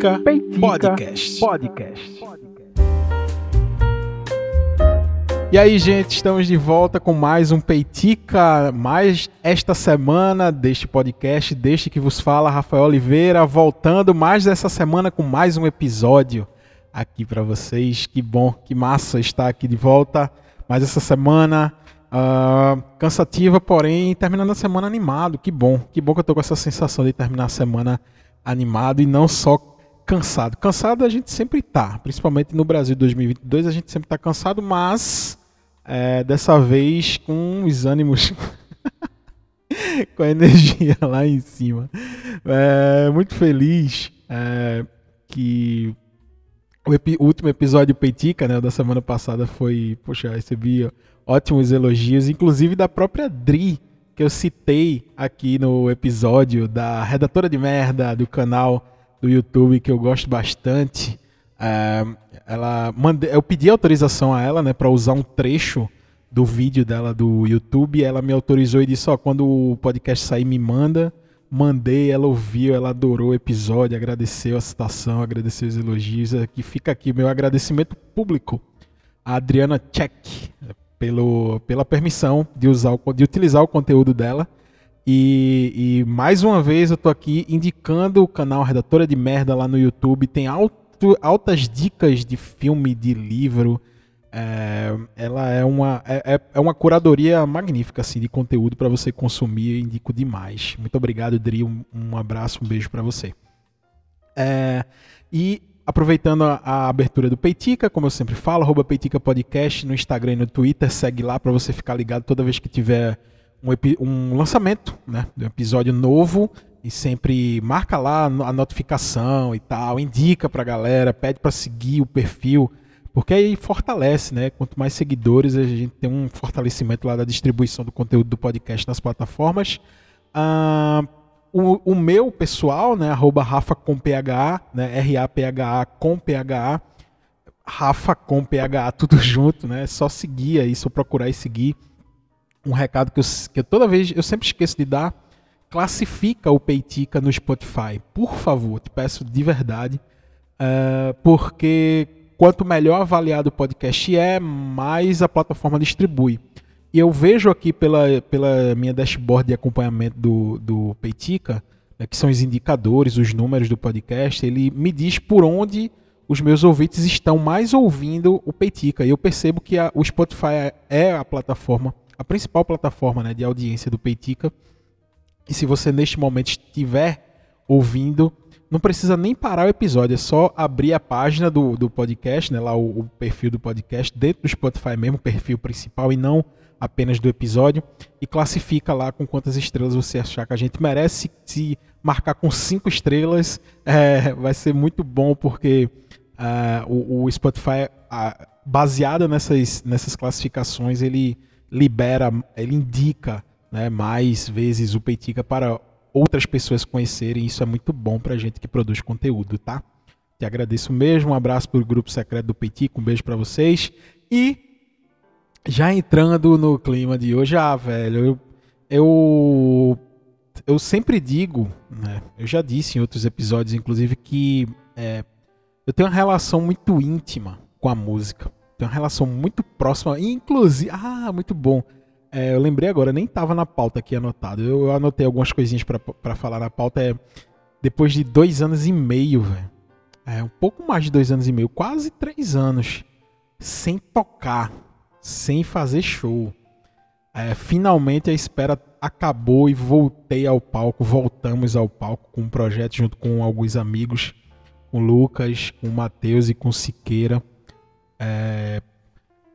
Peitica, Peitica Podcast. Podcast. E aí, gente, estamos de volta com mais um Peitica, mais esta semana deste podcast, deste que vos fala Rafael Oliveira, voltando mais essa semana com mais um episódio aqui para vocês. Que bom, que massa estar aqui de volta mais essa semana. Uh, cansativa, porém, terminando a semana animado. Que bom, que bom que eu tô com essa sensação de terminar a semana animado e não só cansado. Cansado a gente sempre tá, principalmente no Brasil 2022 a gente sempre tá cansado, mas é, dessa vez com os ânimos, com a energia lá em cima. É, muito feliz é, que o, o, último episódio Peitica, né, da semana passada foi, poxa, recebi ótimos elogios, inclusive da própria Dri, que eu citei aqui no episódio da redatora de merda do canal do YouTube que eu gosto bastante. É, ela mande, eu pedi autorização a ela, né, para usar um trecho do vídeo dela do YouTube. Ela me autorizou e disse: ó, quando o podcast sair, me manda. Mandei, ela ouviu, ela adorou o episódio, agradeceu a citação, agradeceu os elogios. Aqui fica aqui meu agradecimento público a Adriana Check pelo, pela permissão de, usar de utilizar o conteúdo dela. E, e, mais uma vez eu tô aqui indicando o canal Redatora de Merda lá no YouTube. Tem alto, altas dicas de filme, de livro. É, ela é uma, é, é, é uma curadoria magnífica assim, de conteúdo para você consumir. Indico demais. Muito obrigado, Dri. Um, um abraço, um beijo para você. É, e aproveitando a, a, abertura do Peitica, como eu sempre falo, arroba Peitica Podcast no Instagram e no Twitter. Segue lá para você ficar ligado toda vez que tiver um, um lançamento, né, de um episódio novo e sempre marca lá a notificação e tal, indica pra galera, pede para seguir o perfil, porque aí fortalece, né? Quanto mais seguidores, a gente tem um fortalecimento lá da distribuição do conteúdo do podcast nas plataformas. Ah, o, o, meu pessoal, né, arroba Rafa com PHA, né, R-A-P-H-A com PHA, Rafa com PHA, tudo junto, né? É só seguir aí, só procurar e seguir um recado que eu, que toda vez, eu sempre esqueço de dar, classifica o Peitica no Spotify, por favor, te peço de verdade, uh, porque quanto melhor avaliado o podcast é, mais a plataforma distribui. E eu vejo aqui pela, pela minha dashboard de acompanhamento do, do Peitica, né, que são os indicadores, os números do podcast, ele me diz por onde os meus ouvintes estão mais ouvindo o Peitica. E eu percebo que a, o Spotify é a plataforma a principal plataforma né, de audiência do Peitica. E se você neste momento estiver ouvindo, não precisa nem parar o episódio, é só abrir a página do, do podcast, né, lá o, o perfil do podcast, dentro do Spotify mesmo, o perfil principal e não apenas do episódio, e classifica lá com quantas estrelas você achar que a gente merece. Se marcar com cinco estrelas, é, vai ser muito bom, porque uh, o, o, Spotify, uh, baseado nessas, nessas classificações, ele libera, ele indica né, mais vezes o Peitica para outras pessoas conhecerem. Isso é muito bom para gente que produz conteúdo, tá? Te agradeço mesmo. Um abraço para o grupo secreto do Peitica. Um beijo para vocês. E já entrando no clima de hoje, ah, velho, eu, eu, eu sempre digo, né, eu já disse em outros episódios, inclusive, que é, eu tenho uma relação muito íntima com a música tem uma relação muito próxima, inclusive. Ah, muito bom. É, eu lembrei agora, nem estava na pauta aqui anotado. Eu, eu anotei algumas coisinhas para falar na pauta. É, depois de dois anos e meio, velho. É, um pouco mais de dois anos e meio, quase três anos, sem tocar, sem fazer show. É, finalmente a espera acabou e voltei ao palco. Voltamos ao palco com um projeto junto com alguns amigos, com o Lucas, com o Matheus e com o Siqueira. É,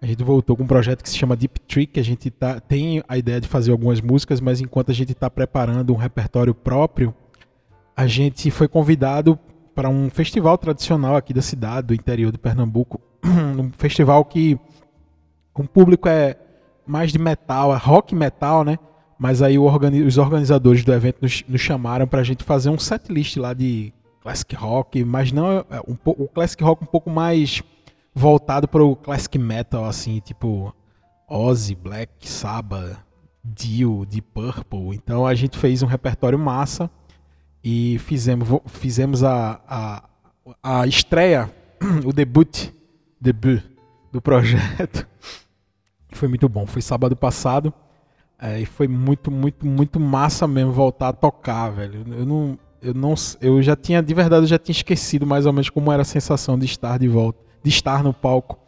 a gente voltou com um projeto que se chama Deep Trick, que a gente tá, tem a ideia de fazer algumas músicas, mas enquanto a gente está preparando um repertório próprio, a gente foi convidado para um festival tradicional aqui da cidade, do interior de Pernambuco. um festival que o público é mais de metal, é rock metal, né? Mas aí os organizadores do evento nos, chamaram para a gente fazer um set list lá de classic rock, mas não é um, o classic rock um pouco mais voltado para o classic metal, assim, tipo Ozzy, Black Sabbath, Dio, Deep Purple. Então a gente fez um repertório massa e fizemos, fizemos a, a a estreia, o debut, debut do projeto. Foi muito bom. Foi sábado passado. É, e foi muito, muito, muito massa mesmo voltar a tocar, velho. Eu não, eu não, eu já tinha, de verdade, eu já tinha esquecido mais ou menos como era a sensação de estar de volta, de estar no palco.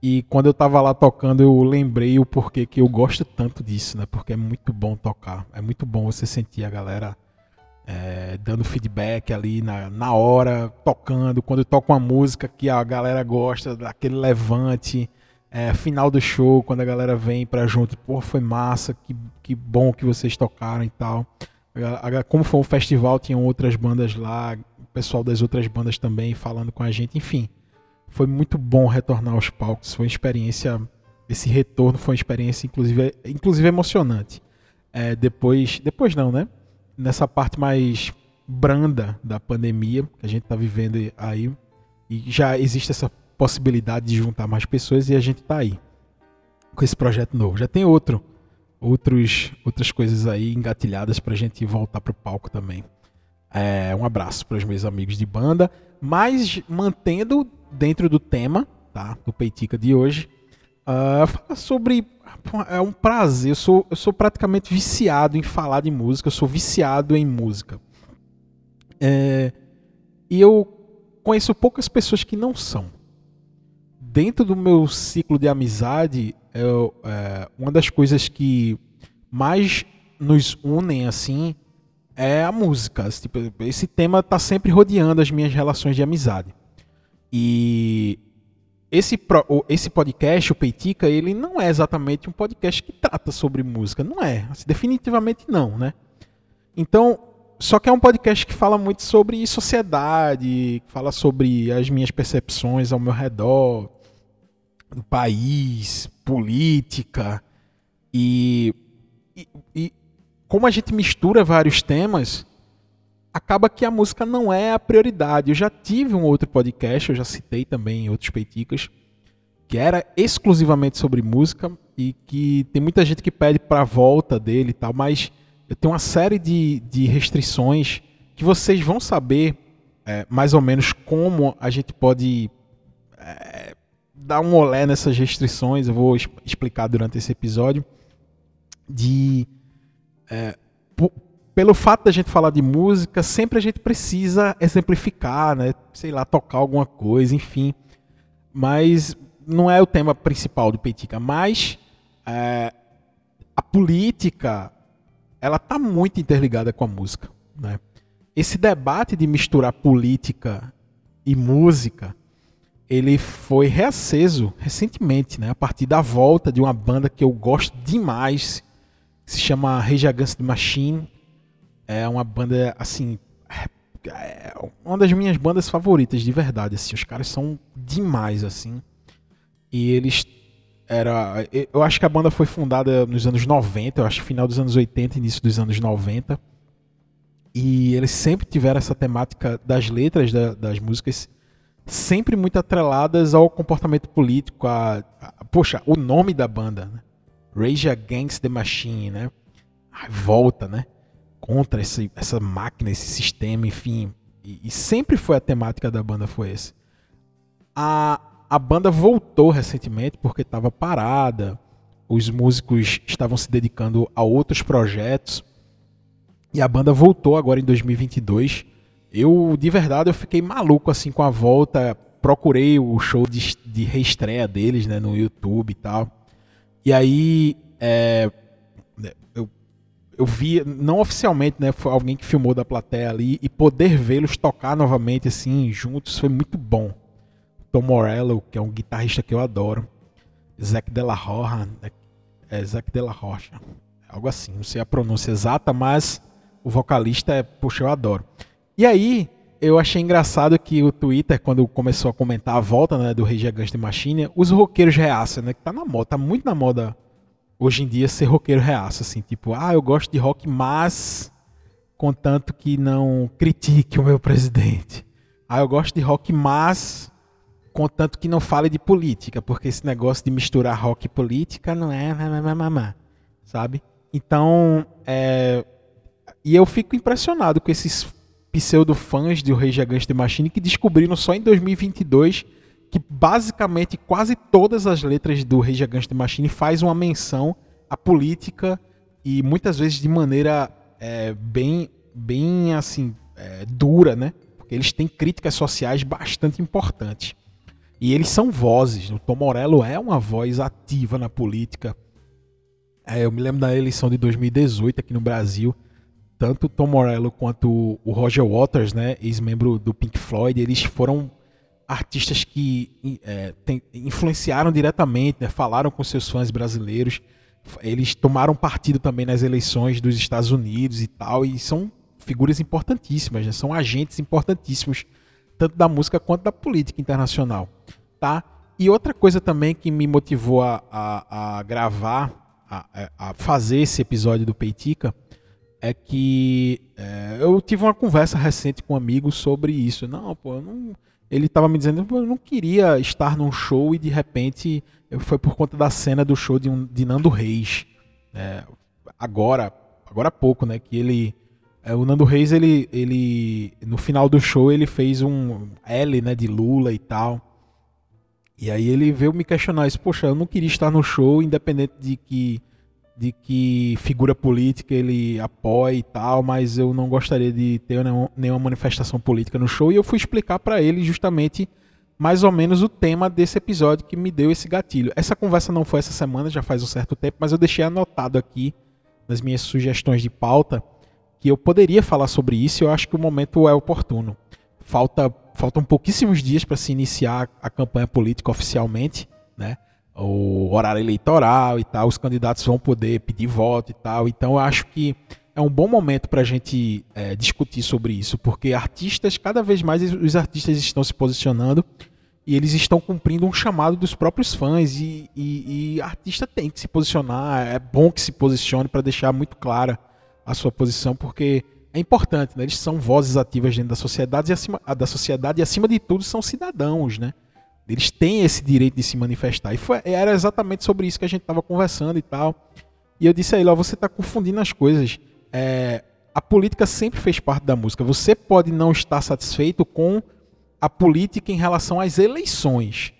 E quando eu tava lá tocando, eu lembrei o porquê que eu gosto tanto disso, né? Porque é muito bom tocar. É muito bom você sentir a galera é, dando feedback ali na, na hora, tocando. Quando toca uma música que a galera gosta, daquele levante. É, final do show, quando a galera vem pra junto, pô, foi massa, que, que bom que vocês tocaram e tal. Como foi um festival, tinham outras bandas lá, o pessoal das outras bandas também falando com a gente, enfim foi muito bom retornar aos palcos. Foi uma experiência. Esse retorno foi uma experiência, inclusive, inclusive emocionante. É, depois, depois não, né? Nessa parte mais branda da pandemia que a gente está vivendo aí, e já existe essa possibilidade de juntar mais pessoas e a gente está aí com esse projeto novo. Já tem outro, outros, outras coisas aí engatilhadas para a gente voltar para o palco também. É, um abraço para os meus amigos de banda, mas mantendo dentro do tema tá, do Peitica de hoje, uh, fala sobre. É um prazer, eu sou, eu sou praticamente viciado em falar de música, eu sou viciado em música. É, e eu conheço poucas pessoas que não são. Dentro do meu ciclo de amizade, eu, é, uma das coisas que mais nos unem assim é a música. Tipo, esse tema está sempre rodeando as minhas relações de amizade. E esse, esse podcast, o Peitica, ele não é exatamente um podcast que trata sobre música. Não é. Assim, definitivamente não, né? Então, só que é um podcast que fala muito sobre sociedade, fala sobre as minhas percepções ao meu redor, do país, política. E, e, e como a gente mistura vários temas, acaba que a música não é a prioridade. Eu já tive um outro podcast, eu já citei também em outros peiticas, que era exclusivamente sobre música e que tem muita gente que pede para volta dele e tal, mas eu tenho uma série de, de restrições que vocês vão saber é, mais ou menos como a gente pode é, dar um olé nessas restrições. Eu vou explicar durante esse episódio de é, pelo fato da gente falar de música, sempre a gente precisa exemplificar, né? Sei lá, tocar alguma coisa, enfim. Mas não é o tema principal do Peitica. Mas é, a política, ela está muito interligada com a música, né? Esse debate de misturar política e música, ele foi reaceso recentemente, né? A partir da volta de uma banda que eu gosto demais, que se chama the Machine é uma banda, assim. É uma das minhas bandas favoritas, de verdade. Assim, os caras são demais, assim. E eles. Era, eu acho que a banda foi fundada nos anos 90, eu acho final dos anos 80, início dos anos 90. E eles sempre tiveram essa temática das letras da, das músicas sempre muito atreladas ao comportamento político, a, a, poxa, o nome da banda, né? Rage Against the Machine, né? Volta, né? Contra esse, essa máquina, esse sistema, enfim. E, e, sempre foi a temática da banda foi esse. A, a banda voltou recentemente porque estava parada, os músicos estavam se dedicando a outros projetos e a banda voltou agora em 2022. Eu, de verdade, eu fiquei maluco assim com a volta. Procurei o show de, de reestreia deles né, no YouTube e tal. E aí, é, eu vi, não oficialmente, né? Foi alguém que filmou da plateia ali e poder vê-los tocar novamente, assim, juntos, foi muito bom. Tom Morello, que é um guitarrista que eu adoro. Zac Della Rocha, né, é Zac Della Rocha, algo assim, não sei a pronúncia exata, mas o vocalista é, puxa, eu adoro. E aí, eu achei engraçado que o Twitter, quando começou a comentar a volta né, do Against the Machine, os roqueiros reaçam, né? Que tá na moda, tá muito na moda hoje em dia ser roqueiro reaço, assim, tipo, ah, eu gosto de rock, mas contanto que não critique o meu presidente. Ah, eu gosto de rock, mas contanto que não fale de política, porque esse negócio de misturar rock e política não é, sabe? Então, é, e eu fico impressionado com esses pseudo-fãs do Rage Against the Machine que descobriram só em 2022 que basicamente quase todas as letras do Rage Against the Machine faz uma menção à política e muitas vezes de maneira é, bem, bem assim é, dura, né? Porque eles têm críticas sociais bastante importantes. E eles são vozes. O Tom Morello é uma voz ativa na política. É, eu me lembro da eleição de 2018 aqui no Brasil. Tanto o Tom Morello quanto o Roger Waters, né, ex-membro do Pink Floyd, eles foram artistas que é, tem, influenciaram diretamente, né, falaram com seus fãs brasileiros. Eles tomaram partido também nas eleições dos Estados Unidos e tal, e são figuras importantíssimas, né, são agentes importantíssimos tanto da música quanto da política internacional, tá? E outra coisa também que me motivou a, a, a gravar, a, a, fazer esse episódio do Peitica, é que é, eu tive uma conversa recente com um amigo sobre isso. Não, pô, não, ele estava me dizendo que eu não queria estar num show e de repente foi por conta da cena do show de, um, de Nando Reis. É, agora, agora há pouco, né? Que ele é, o Nando Reis, ele, ele, no final do show, ele fez um L, né, de Lula e tal. E aí ele veio me questionar isso, poxa, eu não queria estar no show, independente de que, de que figura política ele apoie e tal, mas eu não gostaria de ter nenhuma manifestação política no show. E eu fui explicar para ele justamente mais ou menos o tema desse episódio que me deu esse gatilho. Essa conversa não foi essa semana, já faz um certo tempo, mas eu deixei anotado aqui nas minhas sugestões de pauta que eu poderia falar sobre isso e eu acho que o momento é oportuno. Falta, faltam pouquíssimos dias para se iniciar a campanha política oficialmente, né? O horário eleitoral e tal, os candidatos vão poder pedir voto e tal. Então eu acho que é um bom momento para a gente é, discutir sobre isso, porque artistas, cada vez mais os artistas estão se posicionando e eles estão cumprindo um chamado dos próprios fãs e, e, e artista tem que se posicionar, é bom que se posicione para deixar muito clara a sua posição, porque é importante, né? Eles são vozes ativas dentro da sociedade e acima da sociedade e acima de tudo são cidadãos, né? Eles têm esse direito de se manifestar. E foi, era exatamente sobre isso que a gente estava conversando e tal. E eu disse a ele, ó, você está confundindo as coisas. É, a política sempre fez parte da música. Você pode não estar satisfeito com a política em relação às eleições,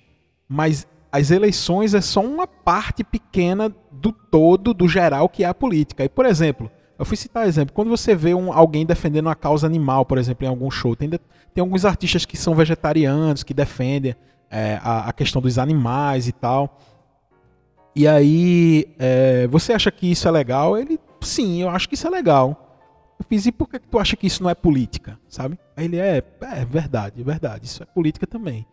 mas as eleições é só uma parte pequena do todo, do geral que é a política. E, por exemplo, eu fui citar exemplo. Quando você vê um, alguém defendendo uma causa animal, por exemplo, em algum show, tem, tem alguns artistas que são vegetarianos, que defendem é, a, a, questão dos animais e tal. E aí, é, você acha que isso é legal? Ele, sim, eu acho que isso é legal. Eu fiz, e por que tu acha que isso não é política? Sabe? Aí ele, é, é verdade, é verdade, isso é política também.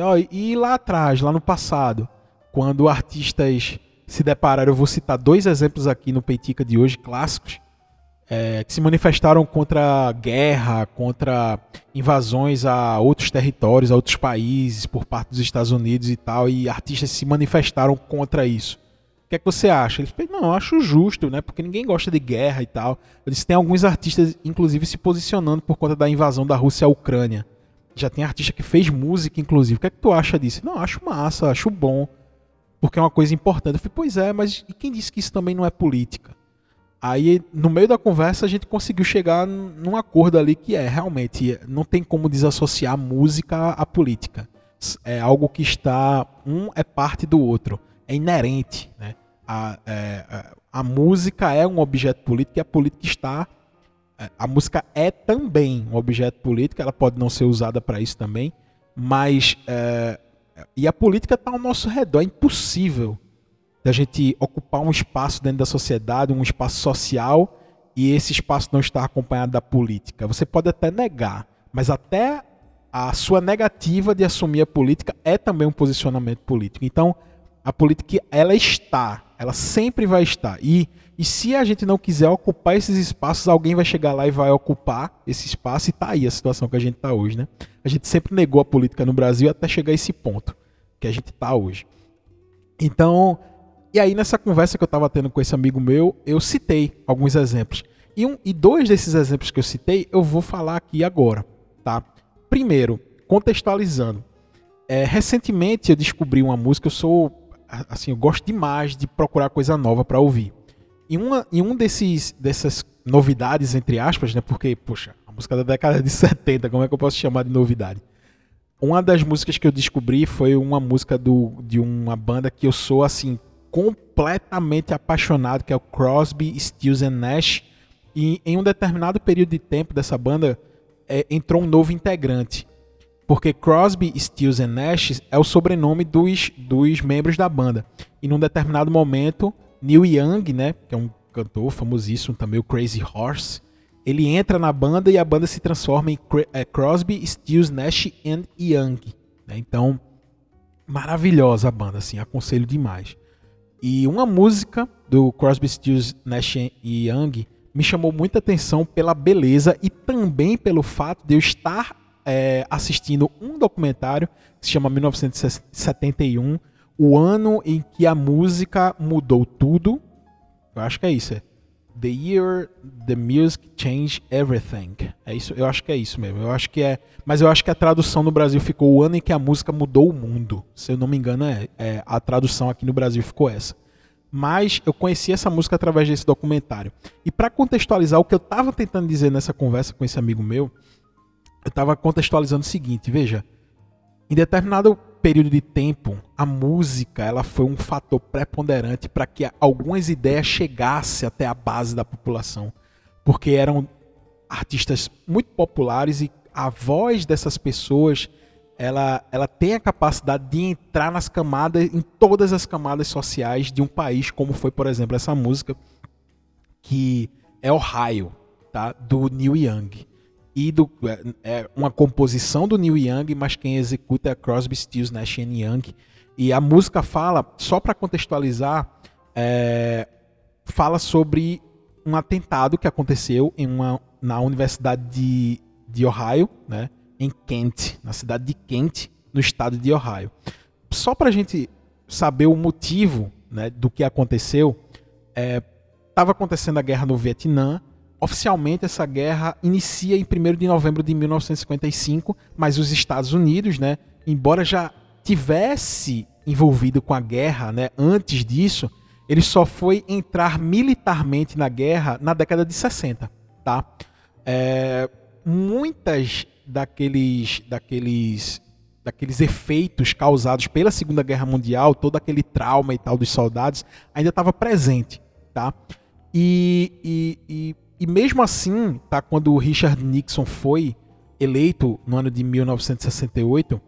Ó, e lá atrás, lá no passado, quando artistas se depararam, eu vou citar dois exemplos aqui no Peitica de hoje, clássicos, é, que se manifestaram contra guerra, contra invasões a outros territórios, a outros países por parte dos Estados Unidos e tal, e artistas se manifestaram contra isso. O que é que você acha? Ele disse, não, eu acho justo, né? Porque ninguém gosta de guerra e tal. Disse, tem alguns artistas, inclusive, se posicionando por conta da invasão da Rússia à Ucrânia. Já tem artista que fez música, inclusive. O que é que tu acha disso? Não, acho massa, acho bom. Porque é uma coisa importante. Eu falei, pois é, mas e quem disse que isso também não é política? Aí, no meio da conversa, a gente conseguiu chegar num acordo ali que é realmente não tem como desassociar música à política. É algo que está um é parte do outro, é inerente, né? A, é, a música é um objeto político e a política está é, a música é também um objeto político, ela pode não ser usada para isso também, mas é, e a política está ao nosso redor, é impossível da gente ocupar um espaço dentro da sociedade, um espaço social, e esse espaço não estar acompanhado da política. Você pode até negar, mas até a sua negativa de assumir a política é também um posicionamento político. Então, a política ela está, ela sempre vai estar. E, e se a gente não quiser ocupar esses espaços, alguém vai chegar lá e vai ocupar esse espaço, e está aí a situação que a gente está hoje. Né? A gente sempre negou a política no Brasil até chegar a esse ponto que a gente está hoje. Então, e aí, nessa conversa que eu estava tendo com esse amigo meu, eu citei alguns exemplos. E, um, e dois desses exemplos que eu citei, eu vou falar aqui agora. Tá? Primeiro, contextualizando. É, recentemente eu descobri uma música, eu sou. Assim, eu gosto demais de procurar coisa nova para ouvir. E uma, e um desses, dessas novidades, entre aspas, né? Porque, poxa, A música da década de 70, como é que eu posso chamar de novidade? Uma das músicas que eu descobri foi uma música do, de uma banda que eu sou assim completamente apaixonado, que é o Crosby, Stills and Nash. E em um determinado período de tempo dessa banda é, entrou um novo integrante. Porque Crosby, Stills and Nash é o sobrenome dos, dos membros da banda. E num determinado momento, Neil Young, né, que é um cantor famosíssimo também, o Crazy Horse, ele entra na banda e a banda se transforma em é, Crosby, Stills, Nash and Young. Né? Então, maravilhosa a banda, assim, aconselho demais. E uma música do Crosby, Stills, Nash e Young me chamou muita atenção pela beleza e também pelo fato de eu estar é, assistindo um documentário que se chama 1971, o ano em que a música mudou tudo. Eu acho que é isso. É the Year the Music Changed Everything. É isso, eu acho que é isso mesmo. Eu acho que é, mas eu acho que a tradução no Brasil ficou o ano em que a música mudou o mundo. Se eu não me engano, é, é a tradução aqui no Brasil ficou essa mas eu conheci essa música através desse documentário. E para contextualizar o que eu estava tentando dizer nessa conversa com esse amigo meu, eu estava contextualizando o seguinte, veja, em determinado período de tempo, a música ela foi um fator preponderante para que algumas ideias chegassem até a base da população, porque eram artistas muito populares e a voz dessas pessoas ela, ela tem a capacidade de entrar nas camadas, em todas as camadas sociais de um país, como foi, por exemplo, essa música que é Ohio, tá? do Neil Young. E do, é, é uma composição do Neil Young, mas quem executa é Crosby, Stills, Nash Young. E a música fala, só para contextualizar, é, fala sobre um atentado que aconteceu em uma, na Universidade de, de Ohio, né? em Kent, na cidade de Kent, no estado de Ohio. Só para a gente saber o motivo né, do que aconteceu, estava é, acontecendo a guerra no Vietnã. Oficialmente, essa guerra inicia em 1 de novembro de 1955, mas os Estados Unidos, né, embora já tivesse envolvido com a guerra né, antes disso, ele só foi entrar militarmente na guerra na década de 60. Tá? É, muitas daqueles, daqueles, daqueles efeitos causados pela Segunda Guerra Mundial, todo aquele trauma e tal dos soldados, ainda estava presente, tá? E, e, e, e, mesmo assim, tá, quando o Richard Nixon foi eleito no ano de 1968,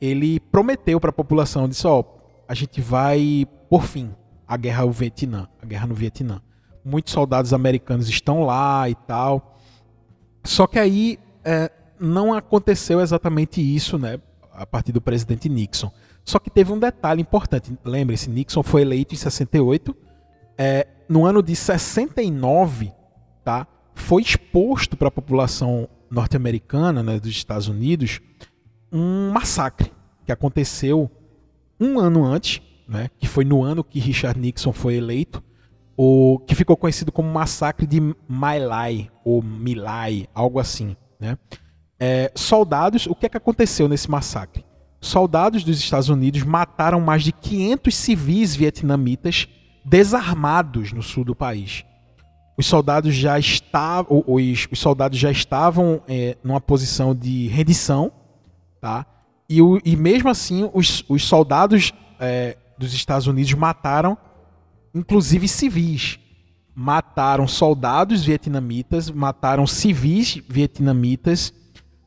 ele prometeu para a população, disse, ó, oh, a gente vai por fim a guerra ao Vietnã, a guerra no Vietnã. Muitos soldados americanos estão lá e tal. Só que aí é, não aconteceu exatamente isso, né? A partir do presidente Nixon. Só que teve um detalhe importante. Lembre-se, Nixon foi eleito em 68. É, no ano de 69, tá? Foi exposto para a população norte-americana, né, dos Estados Unidos, um massacre que aconteceu um ano antes, né, que foi no ano que Richard Nixon foi eleito, o que ficou conhecido como massacre de My Lai ou Milai, algo assim, né? é, soldados. O que é que aconteceu nesse massacre? Soldados dos Estados Unidos mataram mais de 500 civis vietnamitas desarmados no sul do país. Os soldados já estavam, os, os soldados já estavam é, numa posição de rendição, tá? E, o, e mesmo assim, os, os soldados é, dos Estados Unidos mataram, inclusive civis. Mataram soldados vietnamitas, mataram civis vietnamitas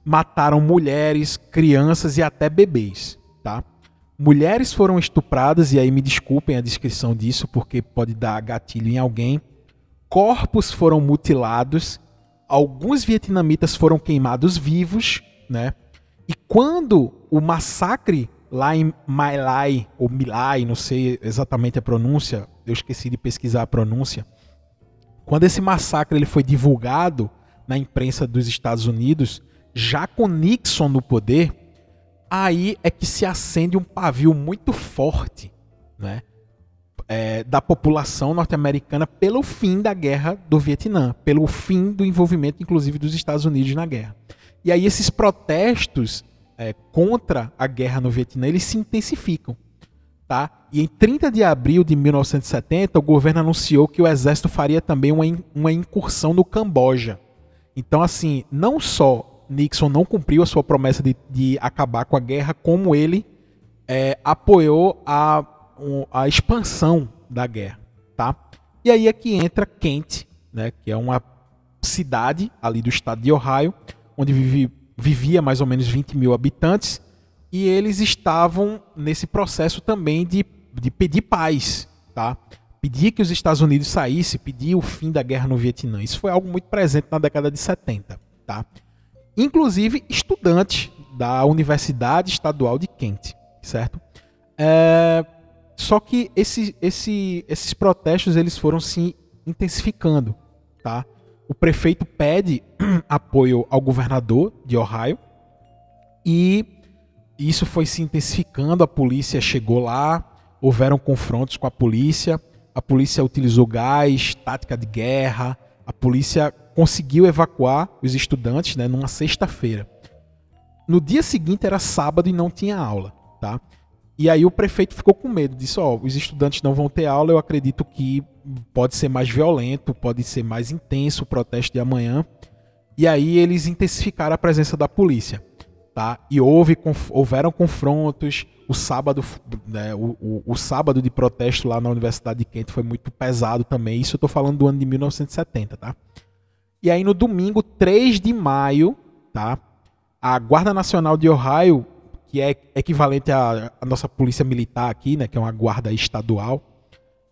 mataram mulheres, crianças e até bebês, tá? Mulheres foram estupradas, e aí me desculpem a descrição disso, porque pode dar gatilho em alguém. Corpos foram mutilados, alguns vietnamitas foram queimados vivos, né? E quando o massacre lá em My Lai, ou Milai, não sei exatamente a pronúncia, eu esqueci de pesquisar a pronúncia. Quando esse massacre ele foi divulgado na imprensa dos Estados Unidos, já com Nixon no poder, aí é que se acende um pavio muito forte né, é, da população norte-americana pelo fim da guerra do Vietnã, pelo fim do envolvimento, inclusive, dos Estados Unidos na guerra. E aí esses protestos é, contra a guerra no Vietnã eles se intensificam. Tá? E em 30 de abril de 1970, o governo anunciou que o exército faria também uma, uma incursão no Camboja. Então, assim, não só Nixon não cumpriu a sua promessa de, de acabar com a guerra, como ele é, apoiou a, a expansão da guerra, tá? E aí é que entra Kent, né, que é uma cidade ali do estado de Ohio, onde vive, vivia mais ou menos 20 mil habitantes, e eles estavam nesse processo também de, de pedir paz, tá? Pedir que os Estados Unidos saíssem, pedir o fim da guerra no Vietnã. Isso foi algo muito presente na década de 70, tá? Inclusive estudantes da Universidade Estadual de Kent, certo? É, só que esse, esse, esses protestos eles foram se intensificando, tá? O prefeito pede apoio ao governador de Ohio e isso foi se intensificando. A polícia chegou lá, houveram confrontos com a polícia. A polícia utilizou gás, tática de guerra. A polícia conseguiu evacuar os estudantes, né, numa sexta-feira. No dia seguinte era sábado e não tinha aula, tá? E aí o prefeito ficou com medo, disse: Ó, oh, os estudantes não vão ter aula, eu acredito que pode ser mais violento, pode ser mais intenso o protesto de amanhã. E aí eles intensificaram a presença da polícia. Tá? E houve, houveram confrontos. O sábado, né, o, o, o, sábado de protesto lá na Universidade de Kent foi muito pesado também. Isso eu estou falando do ano de 1970, tá? E aí no domingo, 3 de maio, tá? A Guarda Nacional de Ohio que é equivalente à, à, nossa polícia militar aqui, né, que é uma guarda estadual,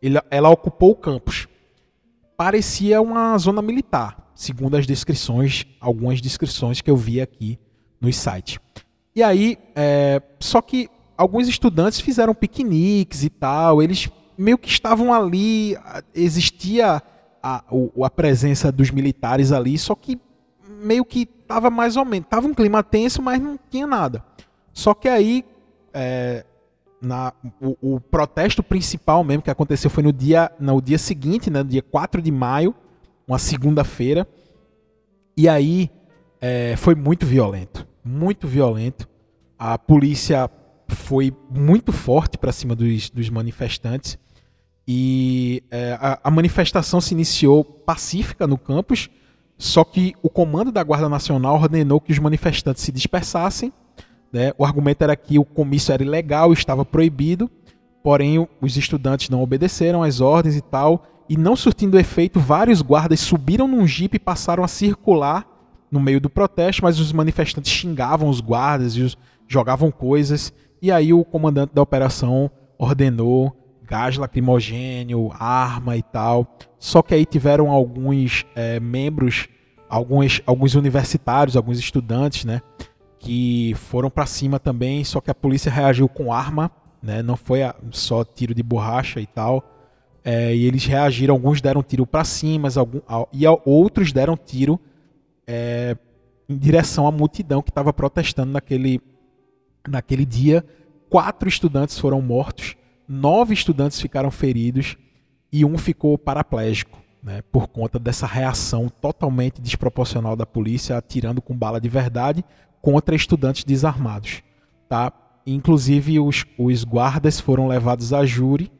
ele, ela ocupou o campus. Parecia uma zona militar, segundo as descrições, algumas descrições que eu vi aqui nos sites. E aí, é, só que alguns estudantes fizeram piqueniques e tal, eles meio que estavam ali, existia a, a presença dos militares ali, só que meio que estava mais ou menos, estava um clima tenso, mas não tinha nada. Só que aí, é, na, o, o, protesto principal mesmo que aconteceu foi no dia, no dia seguinte, né, no dia 4 de maio, uma segunda-feira. E aí é, foi muito violento. Muito violento. A polícia foi muito forte para cima dos, dos, manifestantes. E é, a, a manifestação se iniciou pacífica no campus, só que o comando da Guarda Nacional ordenou que os manifestantes se dispersassem né? O argumento era que o comício era ilegal, estava proibido, porém os estudantes não obedeceram às ordens e tal, e não surtindo efeito, vários guardas subiram num jipe e passaram a circular no meio do protesto, mas os manifestantes xingavam os guardas e os, jogavam coisas, e aí o comandante da operação ordenou gás lacrimogênio, arma e tal. Só que aí tiveram alguns é, membros, alguns, alguns universitários, alguns estudantes, né, que foram para cima também, só que a polícia reagiu com arma, né? Não foi só tiro de borracha e tal. É, e eles reagiram, alguns deram tiro para cima, algum, e outros deram tiro é, em direção à multidão que estava protestando naquele, naquele dia. Quatro estudantes foram mortos, nove estudantes ficaram feridos e um ficou paraplégico. Né, por conta dessa reação totalmente desproporcional da polícia atirando com bala de verdade contra estudantes desarmados. Tá? Inclusive, os, os guardas foram levados a júri.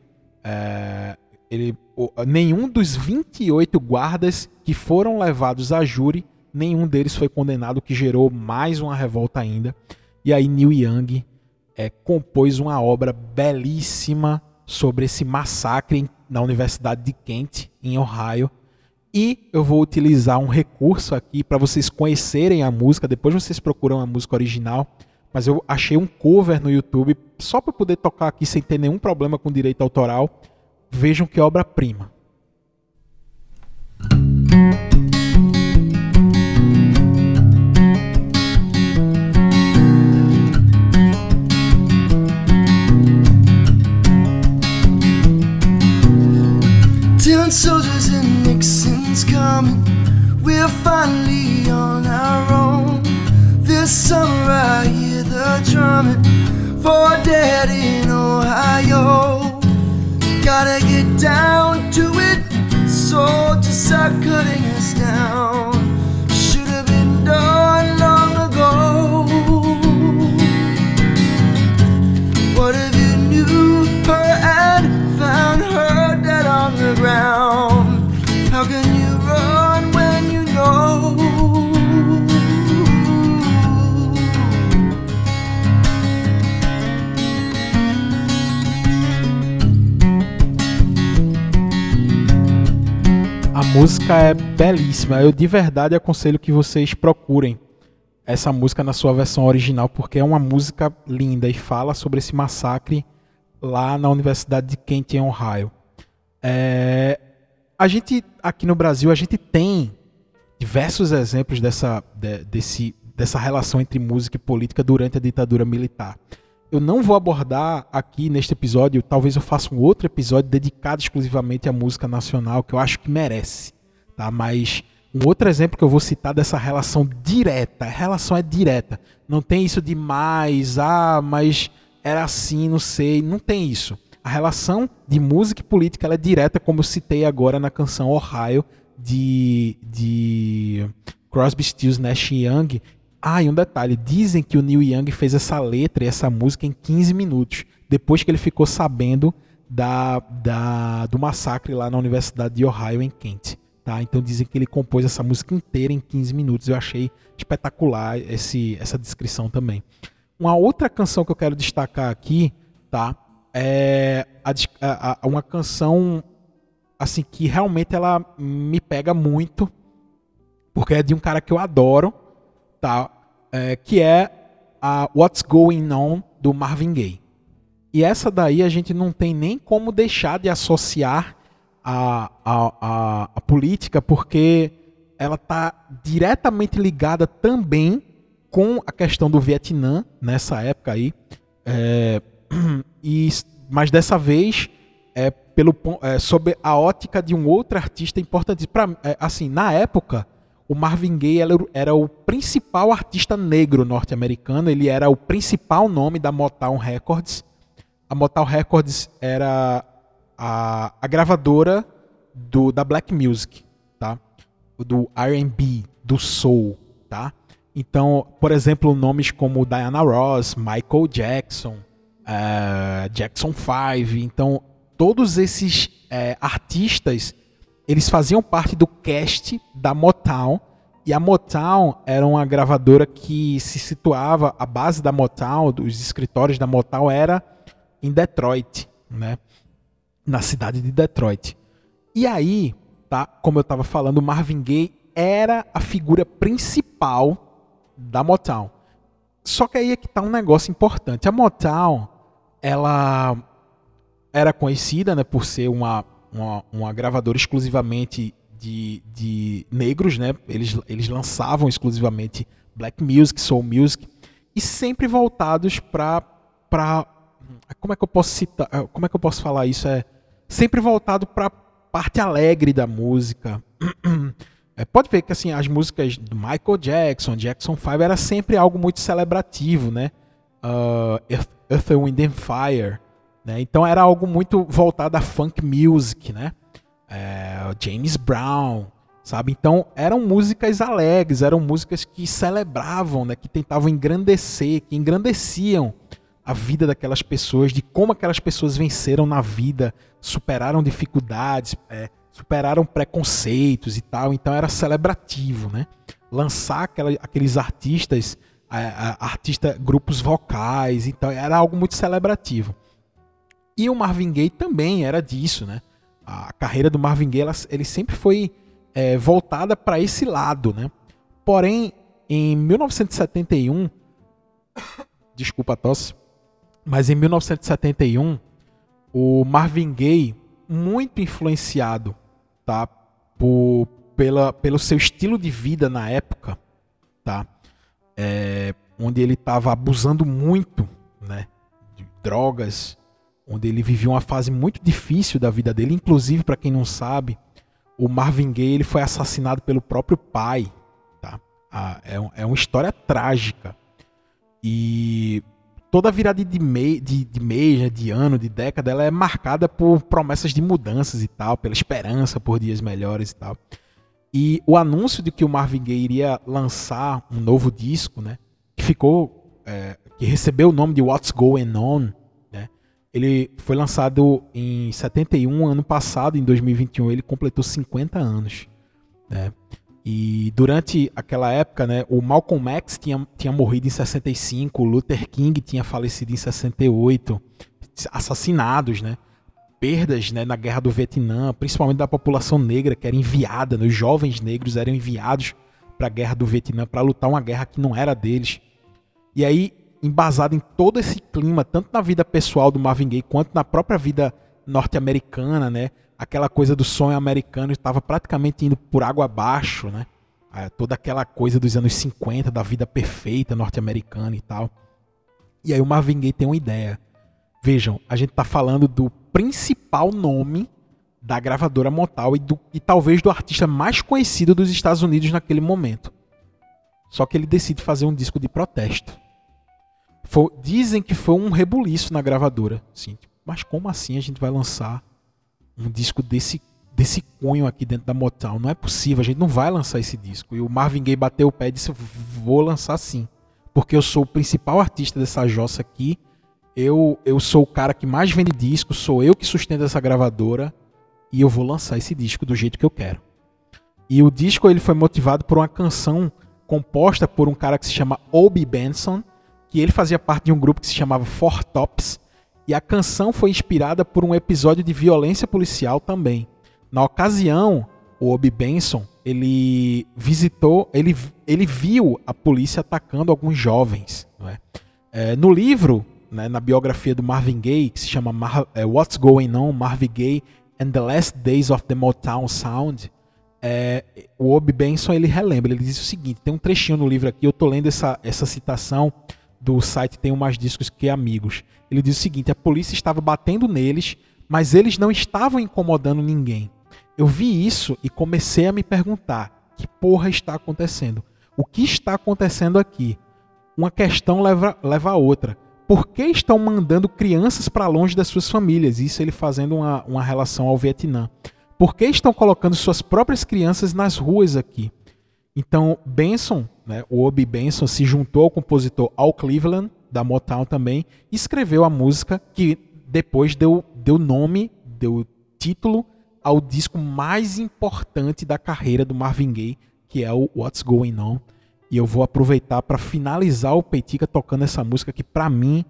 É, ele, o, nenhum dos 28 guardas que foram levados a júri, nenhum deles foi condenado, o que gerou mais uma revolta ainda. E aí Neil Young é, compôs uma obra belíssima sobre esse massacre na Universidade de Kent, em Ohio, e eu vou utilizar um recurso aqui para vocês conhecerem a música. Depois vocês procuram a música original. Mas eu achei um cover no YouTube só para poder tocar aqui sem ter nenhum problema com direito autoral. Vejam que obra-prima. Nixon's coming. We're finally on our own. This summer I hear the drumming for dead in Ohio. Gotta get down to it. Soldiers are cutting us down. Música é belíssima. Eu de verdade aconselho que vocês procurem essa música na sua versão original, porque é uma música linda e fala sobre esse massacre lá na Universidade de Kent, em Ohio. É, a gente, aqui no Brasil, a gente tem diversos exemplos dessa, de, desse, dessa relação entre música e política durante a ditadura militar. Eu não vou abordar aqui neste episódio, talvez eu faça um outro episódio dedicado exclusivamente à música nacional, que eu acho que merece, tá? Mas um outro exemplo que eu vou citar dessa relação direta, a relação é direta. Não tem isso de mais, ah, mas era assim, não sei, não tem isso. A relação de música e política é direta, como eu citei agora na canção Ohio de, de Crosby, Stills, Nash Young. Ah, e um detalhe, dizem que o Neil Young fez essa letra e essa música em 15 minutos, depois que ele ficou sabendo da, da, do massacre lá na Universidade de Ohio, em Kent. Tá? Então dizem que ele compôs essa música inteira em 15 minutos. Eu achei espetacular esse, essa descrição também. Uma outra canção que eu quero destacar aqui, tá? É a, a, uma canção assim que realmente ela me pega muito, porque é de um cara que eu adoro, tá? É, que é a What's Going On do Marvin Gaye. E essa daí a gente não tem nem como deixar de associar a, a, a, a política porque ela está diretamente ligada também com a questão do Vietnã nessa época aí. É, e, mas dessa vez é pelo é, sob a ótica de um outro artista importante. Pra, é, assim, na época, o Marvin Gaye era, o principal artista negro norte-americano. Ele era o principal nome da Motown Records. A Motown Records era a, a gravadora do, da Black Music, tá? Do R&B, do soul, tá? Então, por exemplo, nomes como Diana Ross, Michael Jackson, uh, Jackson 5, então todos esses uh, artistas eles faziam parte do cast da Motown e a Motown era uma gravadora que se situava a base da Motown, dos escritórios da Motown era em Detroit, né? na cidade de Detroit. E aí, tá, como eu estava falando, Marvin Gaye era a figura principal da Motown. Só que aí é que tá um negócio importante. A Motown, ela era conhecida né, por ser uma, uma, uma gravadora exclusivamente de, de negros, né? Eles, eles lançavam exclusivamente black music, soul music, e sempre voltados para como é que eu posso citar, como é que eu posso falar isso é sempre voltado para parte alegre da música. É, pode ver que assim as músicas do Michael Jackson, Jackson 5 era sempre algo muito celebrativo, né? Uh, Earth, Earth, Wind and Fire, né? Então era algo muito voltado a funk music, né? É, James Brown, sabe? Então eram músicas alegres, eram músicas que celebravam, né? Que tentavam engrandecer, que engrandeciam a vida daquelas pessoas, de como aquelas pessoas venceram na vida, superaram dificuldades, é, superaram preconceitos e tal. Então era celebrativo, né? Lançar aquela, aqueles artistas, artista, grupos vocais, então era algo muito celebrativo. E o Marvin Gaye também era disso, né? A carreira do Marvin Gaye ela, ele sempre foi é, voltada para esse lado, né? Porém, em 1971, desculpa a tosse, mas em 1971, o Marvin Gaye, muito influenciado tá, por, pela, pelo seu estilo de vida na época, tá, é, onde ele estava abusando muito né, de drogas, onde ele vivia uma fase muito difícil da vida dele. Inclusive, para quem não sabe, o Marvin Gaye ele foi assassinado pelo próprio pai. Tá? Ah, é, é uma história trágica. E toda virada de, mei, de, de mês, né, de ano, de década, ela é marcada por promessas de mudanças e tal, pela esperança por dias melhores e tal. E o anúncio de que o Marvin Gaye iria lançar um novo disco, né, que ficou, é, que recebeu o nome de What's Going On, ele foi lançado em 71, ano passado, em 2021, ele completou 50 anos, né. E durante aquela época, né, o Malcolm X tinha, tinha morrido em 65, o Luther King tinha falecido em 68, assassinados, né? perdas né, na guerra do Vietnã, principalmente da população negra que era enviada, né, os jovens negros eram enviados para a guerra do Vietnã para lutar uma guerra que não era deles. E aí, embasado em todo esse clima, tanto na vida pessoal do Marvin Gaye quanto na própria vida norte-americana, né? Aquela coisa do sonho americano estava praticamente indo por água abaixo, né? É, toda aquela coisa dos anos 50, da vida perfeita norte-americana e tal. E aí o Marvin Gaye tem uma ideia. Vejam, a gente está falando do principal nome da gravadora Motown e, e talvez do artista mais conhecido dos Estados Unidos naquele momento. Só que ele decide fazer um disco de protesto. Foi, dizem que foi um rebuliço na gravadora. Assim, mas como assim a gente vai lançar um disco desse, desse cunho aqui dentro da Motown? Não é possível, a gente não vai lançar esse disco. E o Marvin Gaye bateu o pé e disse: vou lançar sim. Porque eu sou o principal artista dessa jossa aqui. Eu, eu sou o cara que mais vende disco, sou eu que sustento essa gravadora e eu vou lançar esse disco do jeito que eu quero. E o disco ele foi motivado por uma canção composta por um cara que se chama Obi Benson, que ele fazia parte de um grupo que se chamava Four Tops, e a canção foi inspirada por um episódio de violência policial também. Na ocasião, o Obi Benson, ele visitou, ele, ele viu a polícia atacando alguns jovens. É? É, no livro, né, na biografia do Marvin Gaye, que se chama Mar é, What's Going On, Marvin Gaye and the Last Days of the Motown Sound, é, o Obi Benson ele relembra, ele diz o seguinte, tem um trechinho no livro aqui, eu tô lendo essa, essa citação do site Tenho Mais Discos Que Amigos. Ele diz o seguinte, a polícia estava batendo neles, mas eles não estavam incomodando ninguém. Eu vi isso e comecei a me perguntar, que porra está acontecendo? O que está acontecendo aqui? Uma questão leva, leva a outra por que estão mandando crianças para longe das suas famílias? Isso ele fazendo uma, uma relação ao Vietnã. Por que estão colocando suas próprias crianças nas ruas aqui? Então, Benson, né, o Obi Benson, se juntou ao compositor Al Cleveland, da Motown também, e escreveu a música que depois deu, deu nome, deu título ao disco mais importante da carreira do Marvin Gaye, que é o What's Going On. E eu vou aproveitar para finalizar o Peitica tocando essa música que para mim,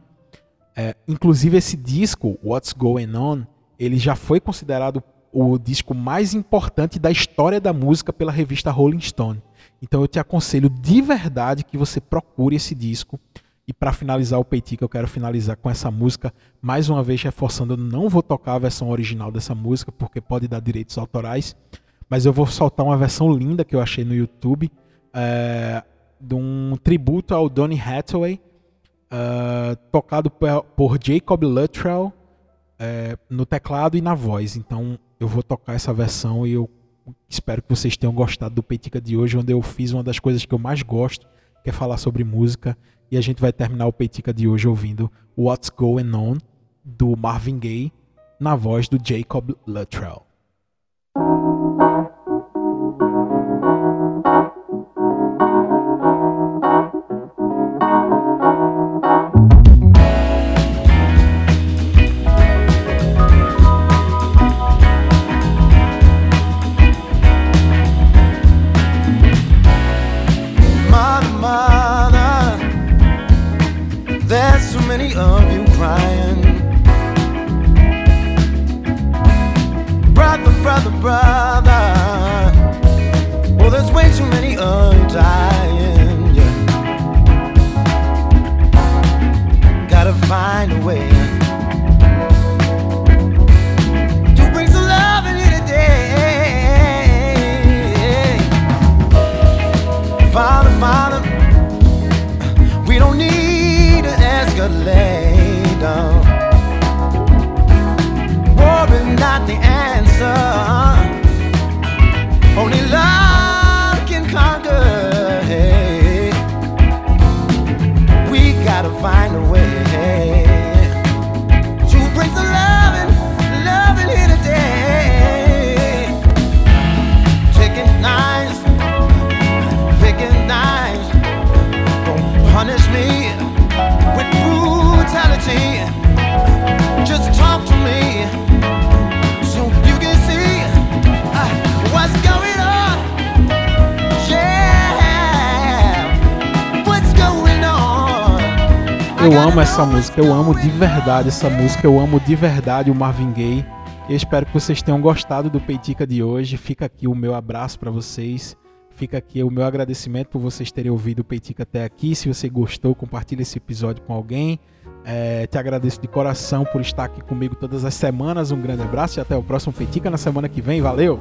é, inclusive esse disco, What's Going On, ele já foi considerado o disco mais importante da história da música pela revista Rolling Stone. Então eu te aconselho de verdade que você procure esse disco. E para finalizar o Peitica, eu quero finalizar com essa música, mais uma vez reforçando, eu não vou tocar a versão original dessa música porque pode dar direitos autorais, mas eu vou soltar uma versão linda que eu achei no YouTube é, de um tributo ao Donny Hathaway, uh, tocado por, Jacob Luttrell é, no teclado e na voz. Então eu vou tocar essa versão e eu espero que vocês tenham gostado do Petica de hoje, onde eu fiz uma das coisas que eu mais gosto, que é falar sobre música. E a gente vai terminar o Petica de hoje ouvindo What's Going On, do Marvin Gaye, na voz do Jacob Luttrell. Amo essa música, eu amo de verdade essa música, eu amo de verdade o Marvin Gaye. Eu espero que vocês tenham gostado do Peitica de hoje. Fica aqui o meu abraço para vocês. Fica aqui o meu agradecimento por vocês terem ouvido o Peitica até aqui. Se você gostou, compartilhe esse episódio com alguém. É, te agradeço de coração por estar aqui comigo todas as semanas. Um grande abraço e até o próximo Peitica na semana que vem. Valeu!